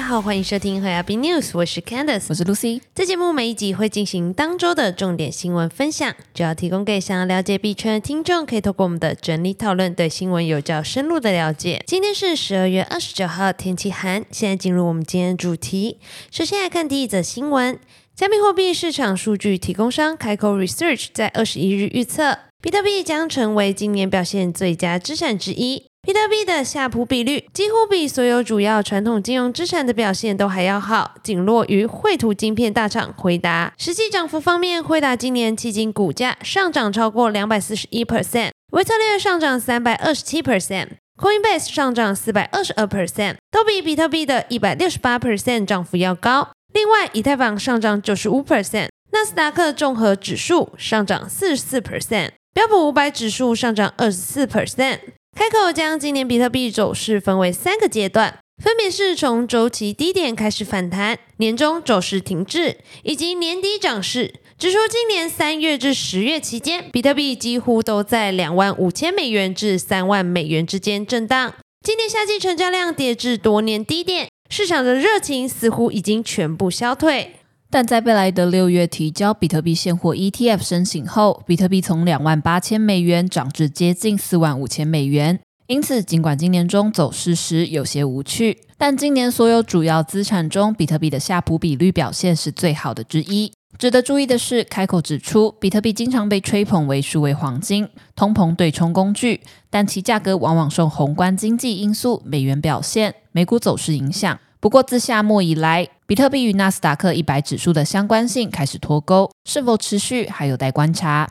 家好，欢迎收听和亚币 News，我是 Candice，我是 Lucy。这节目每一集会进行当周的重点新闻分享，主要提供给想要了解币圈的听众，可以透过我们的整理讨论，对新闻有较深入的了解。今天是十二月二十九号，天气寒。现在进入我们今天的主题，首先来看第一则新闻：加密货币市场数据提供商开口 Research 在二十一日预测，比特币将成为今年表现最佳资产之一。比特币的夏普比率几乎比所有主要传统金融资产的表现都还要好，仅落于绘图晶片大厂辉达。实际涨幅方面，辉达今年迄今股价上涨超过两百四十一 percent，维特略上涨三百二十七 percent，Coinbase 上涨四百二十二 percent，都比比特币的一百六十八 percent 涨幅要高。另外，以太坊上涨九十五 percent，纳斯达克综合指数上涨四十四 percent，标普五百指数上涨二十四 percent。开口将今年比特币走势分为三个阶段，分别是从周期低点开始反弹、年终走势停滞以及年底涨势。指出今年三月至十月期间，比特币几乎都在两万五千美元至三万美元之间震荡。今年夏季成交量跌至多年低点，市场的热情似乎已经全部消退。但在贝莱德六月提交比特币现货 ETF 申请后，比特币从两万八千美元涨至接近四万五千美元。因此，尽管今年中走势时有些无趣，但今年所有主要资产中，比特币的夏普比率表现是最好的之一。值得注意的是，开口指出，比特币经常被吹捧为数位黄金、通膨对冲工具，但其价格往往受宏观经济因素、美元表现、美股走势影响。不过，自夏末以来，比特币与纳斯达克一百指数的相关性开始脱钩，是否持续还有待观察。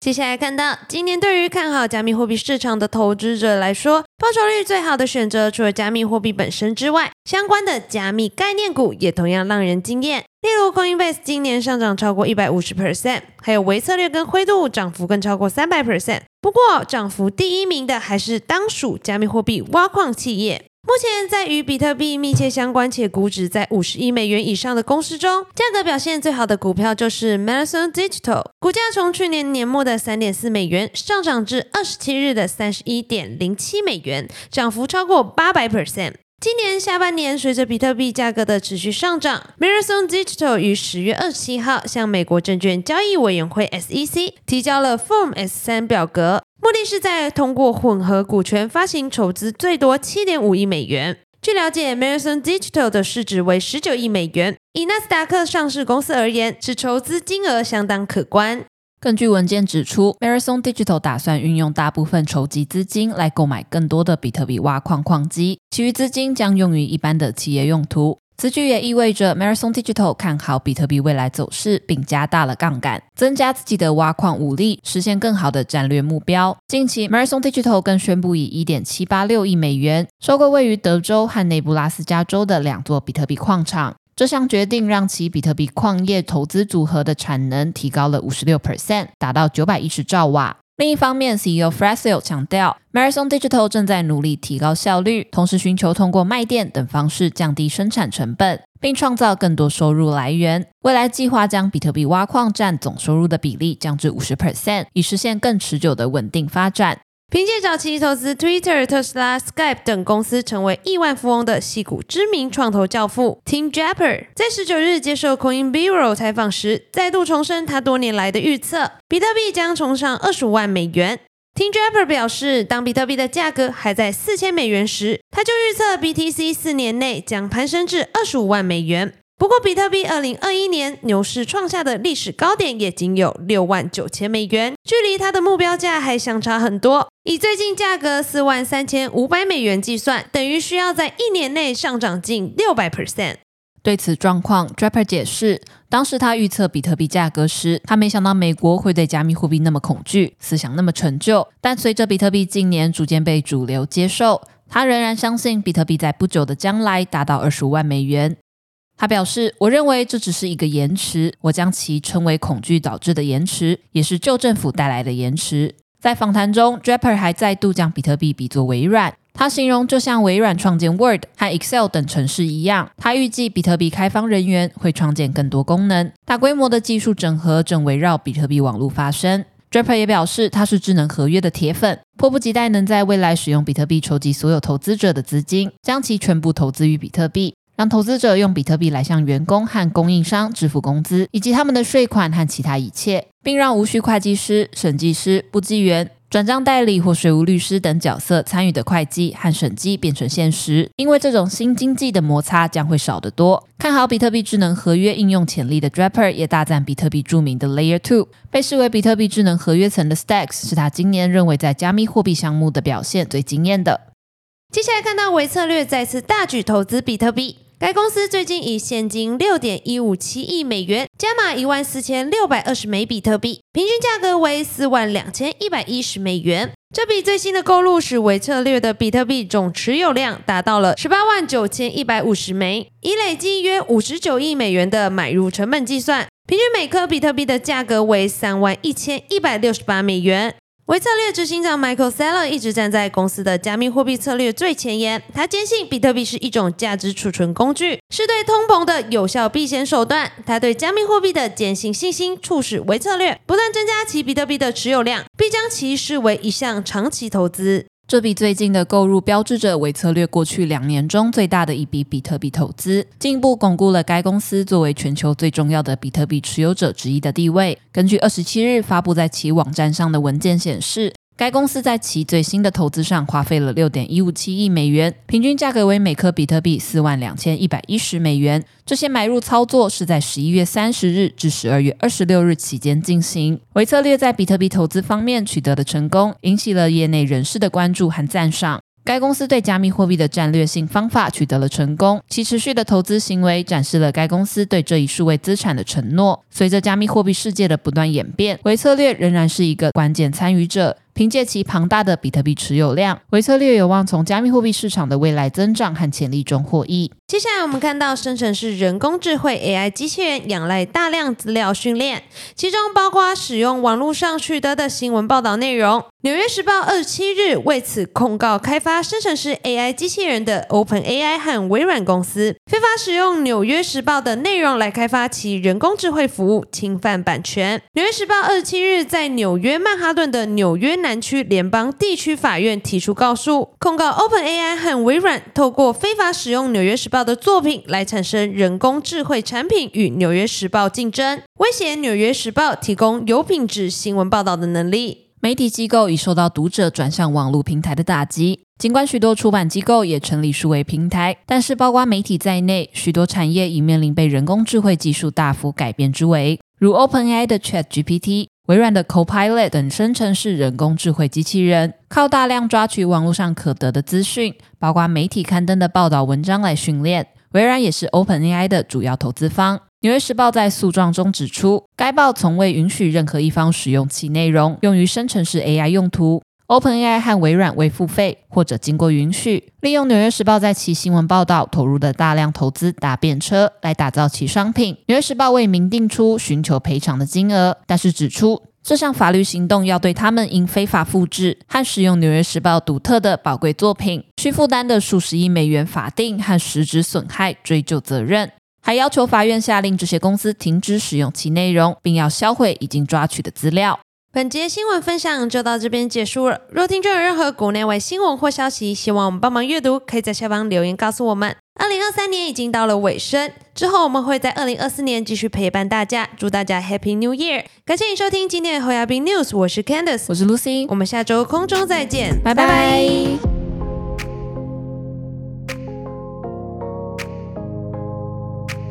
接下来看到，今年对于看好加密货币市场的投资者来说，报酬率最好的选择，除了加密货币本身之外，相关的加密概念股也同样让人惊艳。例如，Coinbase 今年上涨超过一百五十 percent，还有维策略跟灰度涨幅更超过三百 percent。不过，涨幅第一名的还是当属加密货币挖矿企业。目前在与比特币密切相关且估值在五十亿美元以上的公司中，价格表现最好的股票就是 Madison Digital，股价从去年年末的三点四美元上涨至二十七日的三十一点零七美元，涨幅超过八百 percent。今年下半年，随着比特币价格的持续上涨，Marathon Digital 于十月二十七号向美国证券交易委员会 SEC 提交了 Form S 三表格，目的是在通过混合股权发行筹资最多七点五亿美元。据了解，Marathon Digital 的市值为十九亿美元，以纳斯达克上市公司而言，是筹资金额相当可观。根据文件指出，Marathon Digital 打算运用大部分筹集资金来购买更多的比特币挖矿矿机，其余资金将用于一般的企业用途。此举也意味着 Marathon Digital 看好比特币未来走势，并加大了杠杆，增加自己的挖矿武力，实现更好的战略目标。近期，Marathon Digital 更宣布以1.786亿美元收购位于德州和内布拉斯加州的两座比特币矿场。这项决定让其比特币矿业投资组合的产能提高了五十六 percent，达到九百一十兆瓦。另一方面，CEO f r a s i l 强调，Marathon Digital 正在努力提高效率，同时寻求通过卖电等方式降低生产成本，并创造更多收入来源。未来计划将比特币挖矿占总收入的比例降至五十 percent，以实现更持久的稳定发展。凭借早期投资 Twitter、特斯拉、Skype 等公司成为亿万富翁的戏骨知名创投教父 Tim Draper，在十九日接受 Coin Bureau 采访时，再度重申他多年来的预测：比特币将冲上二十五万美元。Tim Draper 表示，当比特币的价格还在四千美元时，他就预测 BTC 四年内将攀升至二十五万美元。不过，比特币二零二一年牛市创下的历史高点也仅有六万九千美元，距离它的目标价还相差很多。以最近价格四万三千五百美元计算，等于需要在一年内上涨近六百 percent。对此状况，Draper 解释，当时他预测比特币价格时，他没想到美国会对加密货币那么恐惧，思想那么陈旧。但随着比特币近年逐渐被主流接受，他仍然相信比特币在不久的将来达到二十五万美元。他表示：“我认为这只是一个延迟，我将其称为恐惧导致的延迟，也是旧政府带来的延迟。”在访谈中，Draper 还再度将比特币比作微软。他形容就像微软创建 Word 和 Excel 等程式一样。他预计比特币开发人员会创建更多功能。大规模的技术整合正围绕比特币网络发生。Draper 也表示，他是智能合约的铁粉，迫不及待能在未来使用比特币筹集所有投资者的资金，将其全部投资于比特币。让投资者用比特币来向员工和供应商支付工资，以及他们的税款和其他一切，并让无需会计师、审计师、簿记员。转账代理或税务律师等角色参与的会计和审计变成现实，因为这种新经济的摩擦将会少得多。看好比特币智能合约应用潜力的 Draper 也大赞比特币著名的 Layer Two，被视为比特币智能合约层的 Stacks 是他今年认为在加密货币项目的表现最惊艳的。接下来看到维策略再次大举投资比特币。该公司最近以现金六点一五七亿美元加码一万四千六百二十枚比特币，平均价格为四万两千一百一十美元。这笔最新的购入使维策略的比特币总持有量达到了十八万九千一百五十枚，以累计约五十九亿美元的买入成本计算，平均每颗比特币的价格为三万一千一百六十八美元。微策略执行长 Michael Saylor 一直站在公司的加密货币策略最前沿。他坚信比特币是一种价值储存工具，是对通膨的有效避险手段。他对加密货币的坚信信心，促使微策略不断增加其比特币的持有量，并将其视为一项长期投资。这笔最近的购入标志着韦策略过去两年中最大的一笔比特币投资，进一步巩固了该公司作为全球最重要的比特币持有者之一的地位。根据二十七日发布在其网站上的文件显示。该公司在其最新的投资上花费了六点一五七亿美元，平均价格为每颗比特币四万两千一百一十美元。这些买入操作是在十一月三十日至十二月二十六日期间进行。维策略在比特币投资方面取得的成功，引起了业内人士的关注和赞赏。该公司对加密货币的战略性方法取得了成功，其持续的投资行为展示了该公司对这一数位资产的承诺。随着加密货币世界的不断演变，维策略仍然是一个关键参与者。凭借其庞大的比特币持有量，维策略有望从加密货币市场的未来增长和潜力中获益。接下来，我们看到生成式人工智慧 AI 机器人仰赖大量资料训练，其中包括使用网络上取得的新闻报道内容。纽约时报二十七日为此控告开发生成式 AI 机器人的 OpenAI 和微软公司，非法使用纽约时报的内容来开发其人工智慧服务，侵犯版权。纽约时报二十七日在纽约曼哈顿的纽约。南区联邦地区法院提出告诉，控告 OpenAI 和微软透过非法使用《纽约时报》的作品来产生人工智慧产品与《纽约时报》竞争，威胁《纽约时报》提供有品质新闻报道的能力。媒体机构已受到读者转向网络平台的打击，尽管许多出版机构也成立数位平台，但是包括媒体在内，许多产业已面临被人工智慧技术大幅改变之危，如 OpenAI 的 ChatGPT。微软的 Copilot 等生成式人工智慧机器人，靠大量抓取网络上可得的资讯，包括媒体刊登的报道文章来训练。微软也是 OpenAI 的主要投资方。纽约时报在诉状中指出，该报从未允许任何一方使用其内容用于生成式 AI 用途。OpenAI 和微软未付费或者经过允许，利用《纽约时报》在其新闻报道投入的大量投资搭便车来打造其商品。《纽约时报》未明定出寻求赔偿的金额，但是指出这项法律行动要对他们因非法复制和使用《纽约时报》独特的宝贵作品需负担的数十亿美元法定和实质损害追究责任，还要求法院下令这些公司停止使用其内容，并要销毁已经抓取的资料。本节新闻分享就到这边结束了。若听众有任何国内外新闻或消息，希望我们帮忙阅读，可以在下方留言告诉我们。二零二三年已经到了尾声，之后我们会在二零二四年继续陪伴大家。祝大家 Happy New Year！感谢你收听今天的侯亚斌 News，我是 Candice，我是 Lucy，我们下周空中再见，拜拜。